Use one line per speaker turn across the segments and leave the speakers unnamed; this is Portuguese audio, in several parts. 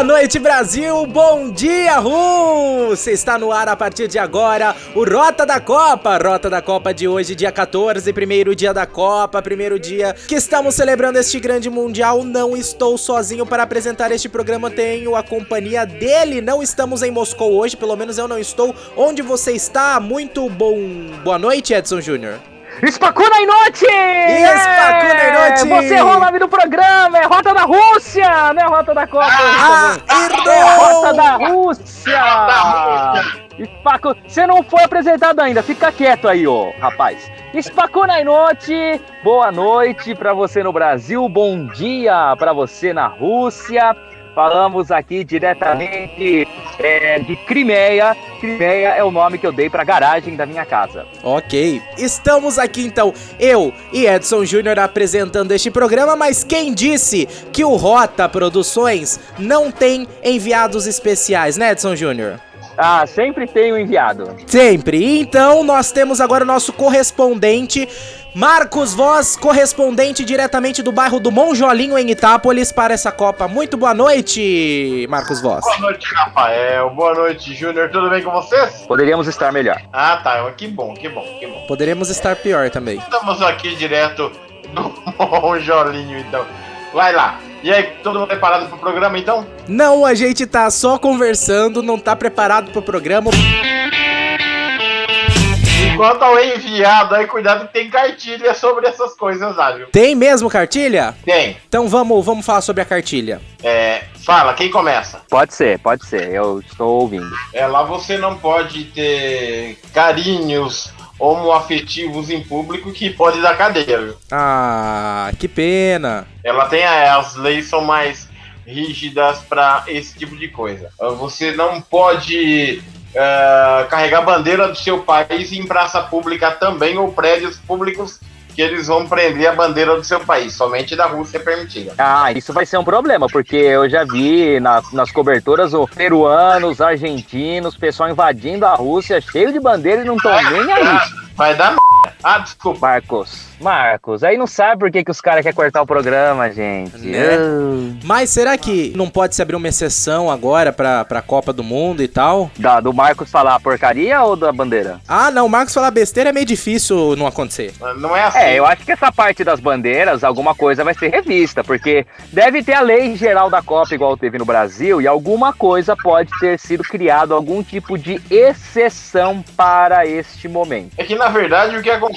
Boa noite, Brasil! Bom dia, Rússia! Está no ar a partir de agora o Rota da Copa. Rota da Copa de hoje, dia 14, primeiro dia da Copa, primeiro dia que estamos celebrando este grande Mundial. Não estou sozinho para apresentar este programa, tenho a companhia dele. Não estamos em Moscou hoje, pelo menos eu não estou. Onde você está? Muito bom. Boa noite, Edson Júnior.
Spakuna Inote!
Spakuna Inote!
Você errou o nome do programa, é Rota da Rússia, não é Rota da Copa.
Ah, errou!
É Rota da Rússia! Spaku, você não foi apresentado ainda, fica quieto aí, ô rapaz. Spakuna Inote, boa noite pra você no Brasil, bom dia pra você na Rússia. Falamos aqui diretamente é, de Crimeia. Crimeia é o nome que eu dei para a garagem da minha casa.
Ok. Estamos aqui então, eu e Edson Júnior apresentando este programa, mas quem disse que o Rota Produções não tem enviados especiais, né, Edson Júnior?
Ah, sempre tem um enviado.
Sempre. Então nós temos agora o nosso correspondente Marcos Voz, correspondente diretamente do bairro do Monjolinho, em Itápolis, para essa Copa. Muito boa noite, Marcos Voz.
Boa noite, Rafael. Boa noite, Júnior. Tudo bem com vocês?
Poderíamos estar melhor.
Ah, tá. Que bom, que bom, que bom.
Poderíamos estar pior também.
Estamos aqui direto do Monjolinho, então. Vai lá. E aí, todo mundo preparado pro programa, então?
Não, a gente tá só conversando, não tá preparado pro programa.
Enquanto ao enviado, aí cuidado que tem cartilha sobre essas coisas lá, viu?
Tem mesmo cartilha?
Tem.
Então vamos, vamos falar sobre a cartilha.
É, fala, quem começa?
Pode ser, pode ser, eu estou ouvindo.
É, lá você não pode ter carinhos homoafetivos em público que pode dar cadeia, viu?
Ah, que pena.
Ela tem, as leis são mais rígidas para esse tipo de coisa. Você não pode Uh, carregar a bandeira do seu país em praça pública também ou prédios públicos que eles vão prender a bandeira do seu país. Somente da Rússia é permitida.
Ah, isso vai ser um problema, porque eu já vi nas, nas coberturas o peruanos, argentinos, pessoal invadindo a Rússia cheio de bandeira e não estão nem aí.
Vai dar ah, desculpa.
Marcos. Marcos, aí não sabe por que, que os caras querem cortar o programa, gente.
Né? Mas será que não pode se abrir uma exceção agora pra, pra Copa do Mundo e tal?
Da, do Marcos falar porcaria ou da bandeira?
Ah, não, o Marcos falar besteira é meio difícil não acontecer.
Não é assim.
É, eu acho que essa parte das bandeiras, alguma coisa vai ser revista, porque deve ter a lei geral da Copa igual teve no Brasil e alguma coisa pode ter sido criado, algum tipo de exceção para este momento.
É que na verdade o que acontece?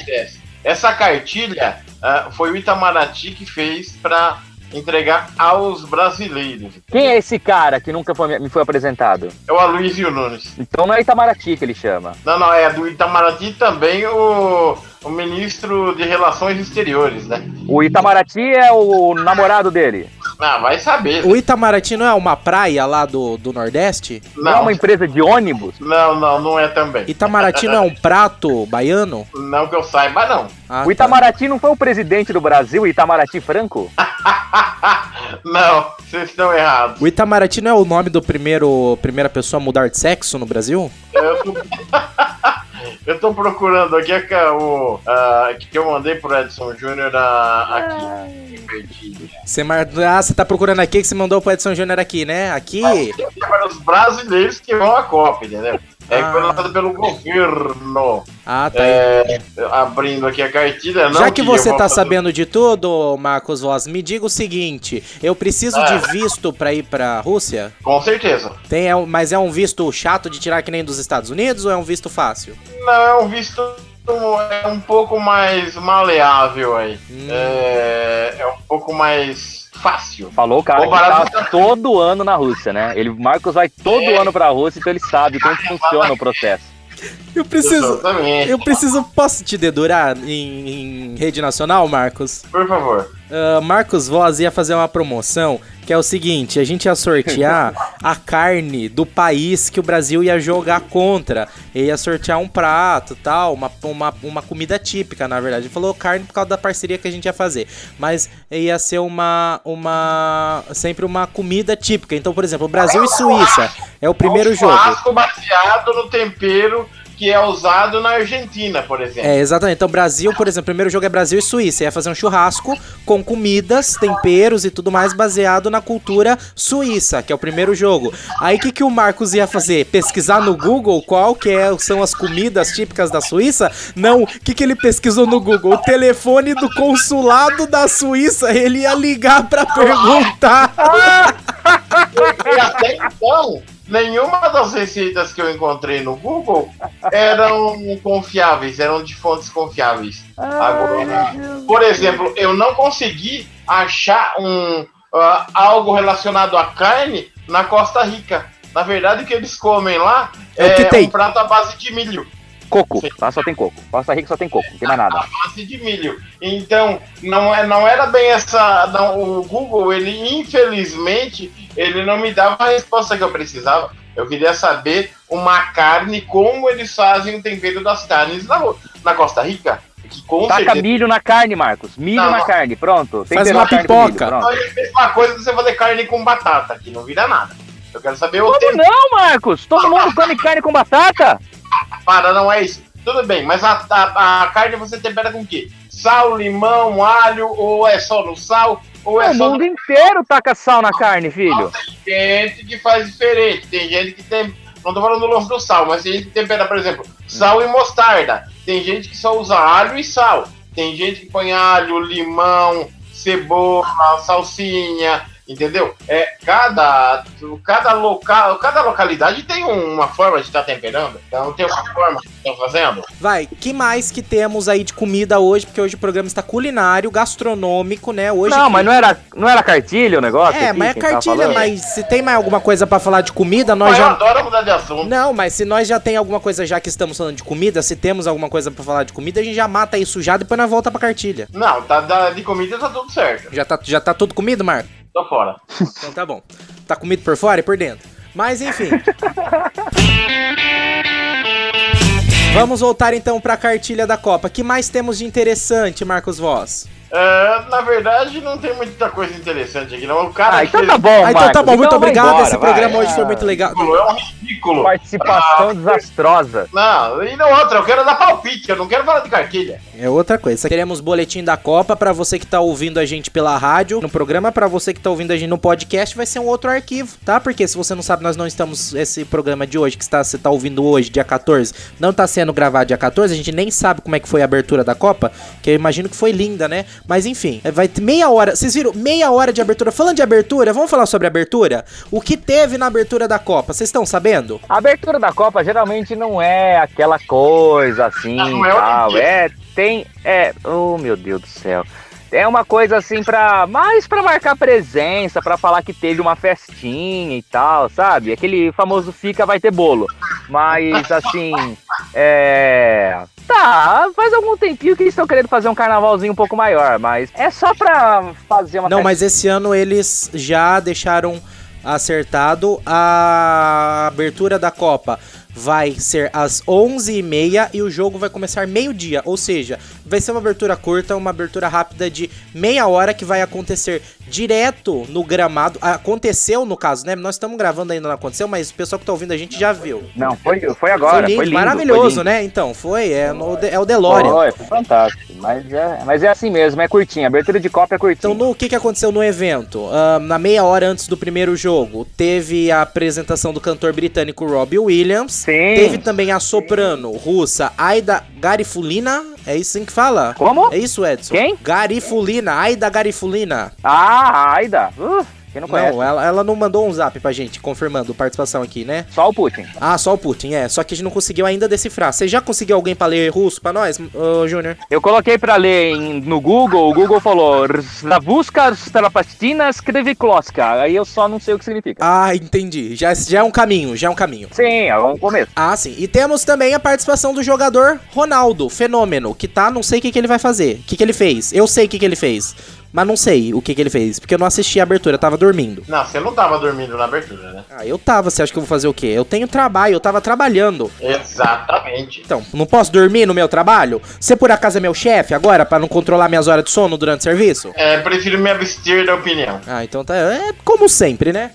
Essa cartilha uh, foi o Itamaraty que fez para entregar aos brasileiros.
Quem é esse cara que nunca foi, me foi apresentado?
É o Aloysio Nunes.
Então não é Itamaraty que ele chama.
Não, não, é do Itamaraty também o, o ministro de Relações Exteriores, né?
O Itamaraty é o namorado dele.
Ah, vai saber.
O Itamaraty não é uma praia lá do, do Nordeste?
Não. não é uma empresa de ônibus?
Não, não, não é também.
Itamaraty não é um prato baiano?
Não que eu saiba, não.
Ah, o Itamaraty tá. não foi o presidente do Brasil, Itamaraty Franco?
não, vocês estão errados.
O Itamaraty não é o nome do primeiro primeira pessoa a mudar de sexo no Brasil? Eu.
Eu tô procurando aqui o uh, que eu mandei pro Edson Júnior aqui.
Você, mar... ah, você tá procurando aqui que você mandou pro Edson Júnior aqui, né? Aqui.
Para os brasileiros que vão à Copa, entendeu? É ah. foi lançado pelo governo.
Ah, tá.
É, abrindo aqui a cartilha.
Já que, que você tá fazer... sabendo de tudo, Marcos Voz, me diga o seguinte: eu preciso de visto para ir pra Rússia?
Com certeza.
Tem, é, mas é um visto chato de tirar que nem dos Estados Unidos ou é um visto fácil?
Não, é um visto é um pouco mais maleável aí. Hum. É, é um pouco mais fácil.
Falou o cara que tá todo ano na Rússia, né? Ele, Marcos vai todo é. ano pra Rússia, então ele sabe como funciona o processo.
Eu preciso. Eu preciso. Posso te dedurar em, em, rede nacional, Marcos?
Por favor.
Uh, Marcos Voz ia fazer uma promoção que é o seguinte: a gente ia sortear a carne do país que o Brasil ia jogar contra. E ia sortear um prato tal, uma, uma, uma comida típica, na verdade. Ele falou carne por causa da parceria que a gente ia fazer. Mas ia ser uma. uma sempre uma comida típica. Então, por exemplo, Brasil e Suíça é o primeiro um jogo.
baseado no tempero que é usado na Argentina, por exemplo.
É, exatamente. Então, Brasil, por exemplo, o primeiro jogo é Brasil e Suíça. Ia fazer um churrasco com comidas, temperos e tudo mais baseado na cultura suíça, que é o primeiro jogo. Aí, o que, que o Marcos ia fazer? Pesquisar no Google qual que é, são as comidas típicas da Suíça? Não. O que, que ele pesquisou no Google? O telefone do consulado da Suíça. Ele ia ligar para perguntar.
e até então nenhuma das receitas que eu encontrei no Google eram confiáveis, eram de fontes confiáveis. Agora, por exemplo, eu não consegui achar um, uh, algo relacionado à carne na Costa Rica. Na verdade, o que eles comem lá é, é um prato à base de milho.
Coco, lá só tem coco. Costa Rica só tem coco, não tem mais nada. A
base de milho. Então, não, é, não era bem essa. Não, o Google, ele infelizmente, ele não me dava a resposta que eu precisava. Eu queria saber uma carne, como eles fazem o tempero das carnes na, na Costa Rica.
Que com Taca certeza... milho na carne, Marcos. Milho não, na carne, pronto.
Faz uma pipoca. Milho,
não é a mesma coisa que você fazer carne com batata, que não vira nada. Eu quero saber
o Como não, Marcos? Todo mundo come carne com batata?
Para, não é isso. Tudo bem, mas a, a, a carne você tempera com o quê? Sal, limão, alho, ou é só no sal, ou é
o só... mundo inteiro taca sal na carne, filho.
tem gente que faz diferente, tem gente que tem... Não tô falando do longe do sal, mas tem gente que tempera, por exemplo, sal e mostarda. Tem gente que só usa alho e sal. Tem gente que põe alho, limão, cebola, salsinha, Entendeu? É, cada, cada, local, cada localidade tem uma forma de estar tá temperando. Então tem uma forma que estão fazendo.
Vai, que mais que temos aí de comida hoje? Porque hoje o programa está culinário, gastronômico, né? Hoje
não,
que...
mas não era, não era cartilha o negócio?
É, aqui, mas é cartilha, mas se tem mais alguma coisa para falar de comida, nós mas já.
Eu adoro mudar de assunto.
Não, mas se nós já tem alguma coisa já que estamos falando de comida, se temos alguma coisa para falar de comida, a gente já mata isso já, depois nós volta pra cartilha.
Não, tá, de comida tá tudo certo.
Já tá, já tá tudo comido, Marco?
Tô fora.
Então tá bom. Tá comido por fora e por dentro. Mas enfim. Vamos voltar então para a cartilha da Copa. que mais temos de interessante, Marcos Voss?
Uh, na verdade, não tem muita coisa interessante aqui, não. O cara.
Ah, então fez... tá bom,
ah, então tá bom, muito então obrigado. Embora, Esse programa vai, hoje é... foi muito legal.
É um ridículo.
Participação ah, desastrosa.
Não, e não outra, eu quero dar palpite, eu não quero falar de cartilha.
É outra coisa. Queremos boletim da Copa para você que tá ouvindo a gente pela rádio no programa, para você que tá ouvindo a gente no podcast, vai ser um outro arquivo, tá? Porque se você não sabe, nós não estamos. Esse programa de hoje que está, você tá ouvindo hoje, dia 14, não tá sendo gravado dia 14, a gente nem sabe como é que foi a abertura da Copa, que eu imagino que foi linda, né? Mas enfim, é, vai ter meia hora. Vocês viram? Meia hora de abertura. Falando de abertura, vamos falar sobre abertura? O que teve na abertura da Copa? Vocês estão sabendo?
A abertura da Copa geralmente não é aquela coisa assim não, é tal. É, tem. É. Oh, meu Deus do céu. É uma coisa assim para mais para marcar presença, para falar que teve uma festinha e tal, sabe? Aquele famoso fica vai ter bolo. Mas assim, é Tá, faz algum tempinho que eles estão querendo fazer um carnavalzinho um pouco maior, mas é só pra fazer uma.
Não, mas esse ano eles já deixaram acertado a abertura da Copa vai ser às 11h30 e o jogo vai começar meio-dia. Ou seja, vai ser uma abertura curta, uma abertura rápida de meia hora que vai acontecer direto no gramado. Aconteceu no caso, né? Nós estamos gravando ainda não aconteceu, mas o pessoal que tá ouvindo a gente já viu.
Não, foi, foi agora. Foi, lindo, foi lindo,
maravilhoso, foi né? Então, foi. É, no, é o DeLorean.
Foi, foi fantástico. Mas é, mas é assim mesmo, é curtinho. A abertura de Copa é curtinha.
Então, no que, que aconteceu no evento? Uh, na meia hora antes do primeiro jogo, teve a apresentação do cantor britânico Robbie Williams.
Sim.
Teve também a soprano russa Aida Garifulina. É isso assim que fala?
Como?
É isso, Edson?
Quem?
Garifulina, Aida Garifulina.
Ah, Aida. Uh. Quem não conhece?
Não, ela, ela não mandou um zap pra gente confirmando participação aqui, né?
Só o Putin.
Ah, só o Putin, é. Só que a gente não conseguiu ainda decifrar. Você já conseguiu alguém pra ler russo pra nós, ô, Júnior?
Eu coloquei pra ler em, no Google, o Google falou Slavuska Strapastina Skrivikloska. Aí eu só não sei o que significa.
Ah, entendi. Já, já é um caminho, já é um caminho.
Sim, é um começo.
Ah, sim. E temos também a participação do jogador Ronaldo, fenômeno, que tá, não sei o que, que ele vai fazer. O que, que ele fez? Eu sei o que, que ele fez Mas não sei o que, que ele fez, porque eu não assisti a abertura, eu tava dormindo.
Não, você não tava dormindo na abertura, né?
Ah, eu tava, você acha que eu vou fazer o quê? Eu tenho trabalho, eu tava trabalhando.
Exatamente.
Então, não posso dormir no meu trabalho? Você por acaso é meu chefe agora, pra não controlar minhas horas de sono durante o serviço?
É, prefiro me abster da opinião.
Ah, então tá. É como sempre, né?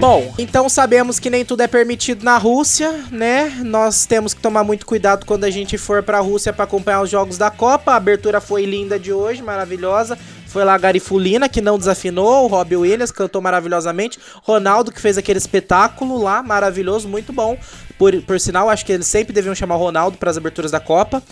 Bom, então sabemos que nem tudo é permitido na Rússia, né? Nós temos que tomar muito cuidado quando a gente for pra Rússia pra acompanhar os jogos da Copa. A abertura foi linda de hoje, maravilhosa. Foi lá a Garifulina, que não desafinou, o Robbie Williams cantou maravilhosamente. Ronaldo, que fez aquele espetáculo lá, maravilhoso, muito bom. Por, por sinal, acho que eles sempre deviam chamar o Ronaldo para as aberturas da Copa.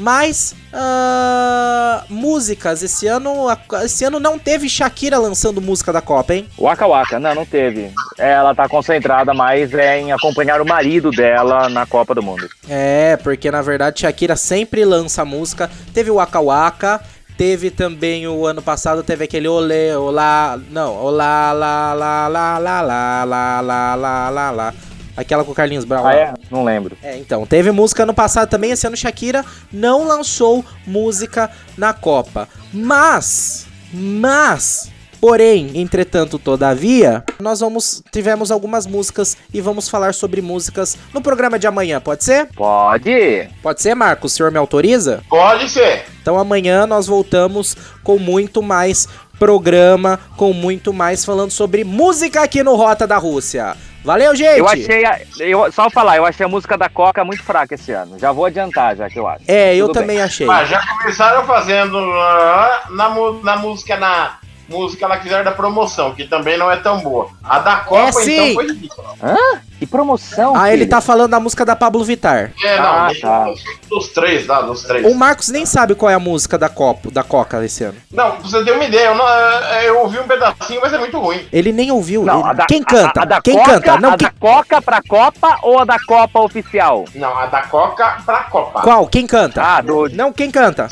Mas ah, músicas, esse ano, esse ano não teve Shakira lançando música da Copa, hein?
Waka Waka, não, não teve. Ela tá concentrada mais é, em acompanhar o marido dela na Copa do Mundo.
É, porque na verdade Shakira sempre lança música. Teve o Waka Waka, teve também o ano passado, teve aquele Olê, Olá, não, Olá, lá, lá, lá, lá, lá, lá, lá, lá, lá, lá. Aquela com o Carlinhos Brown.
Ah, é? Não lembro.
É, então, teve música ano passado também, esse ano Shakira não lançou música na Copa. Mas, mas, porém, entretanto, todavia, nós vamos tivemos algumas músicas e vamos falar sobre músicas no programa de amanhã, pode ser?
Pode.
Pode ser, Marcos? O senhor me autoriza?
Pode ser.
Então amanhã nós voltamos com muito mais programa, com muito mais falando sobre música aqui no Rota da Rússia. Valeu, gente!
Eu achei, a, eu, só falar, eu achei a música da Coca muito fraca esse ano. Já vou adiantar, já que eu acho.
É, eu
Tudo
também
bem.
achei.
Mas já começaram fazendo ah, na, mu- na música na música lá que fizeram da promoção, que também não é tão boa. A da Copa,
sim.
então, foi ridícula.
Hã? Que promoção,
Ah, ele
filho.
tá falando da música da Pablo Vittar.
É, não,
Ah, tá.
dos, três lá, dos três.
O Marcos nem sabe qual é a música da Copa, da Coca esse ano.
Não, pra você ter uma ideia, eu, não, é, eu ouvi um pedacinho, mas é muito ruim.
Ele nem ouviu.
Não,
ele-
da,
Quem canta?
A, a da
Quem
Coca,
canta? Não,
a
quem-
da Coca pra Copa ou a da Copa oficial?
Não, a da Coca pra Copa.
Qual? Quem canta?
Ah, do...
Não, quem canta?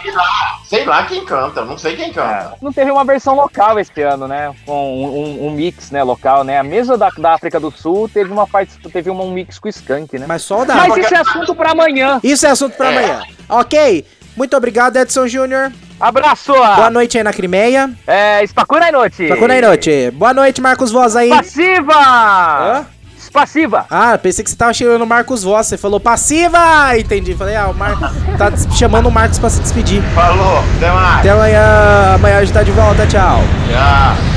Sei lá quem canta, não sei quem canta.
Não teve uma versão local esse ano, né? Com um, um- um mix, né, local, né? A mesma da, da África do Sul teve uma parte, teve um mix com o Skank, né?
Mas só da.
Mas isso é assunto pra amanhã.
Isso é assunto pra amanhã. Ok. Muito obrigado, Edson Júnior.
Abraço!
Boa noite aí na Crimeia.
É, Spacuna noite.
Boa noite. Boa noite, Marcos Voz aí.
Passiva!
Hã?
Passiva!
Ah, pensei que você tava chamando o Marcos Voz. Você falou passiva! Entendi. Falei, ah, o Marcos tá chamando o Marcos pra se despedir.
Falou, até mais.
Até amanhã. Amanhã a gente tá de volta. Tchau.
Tchau.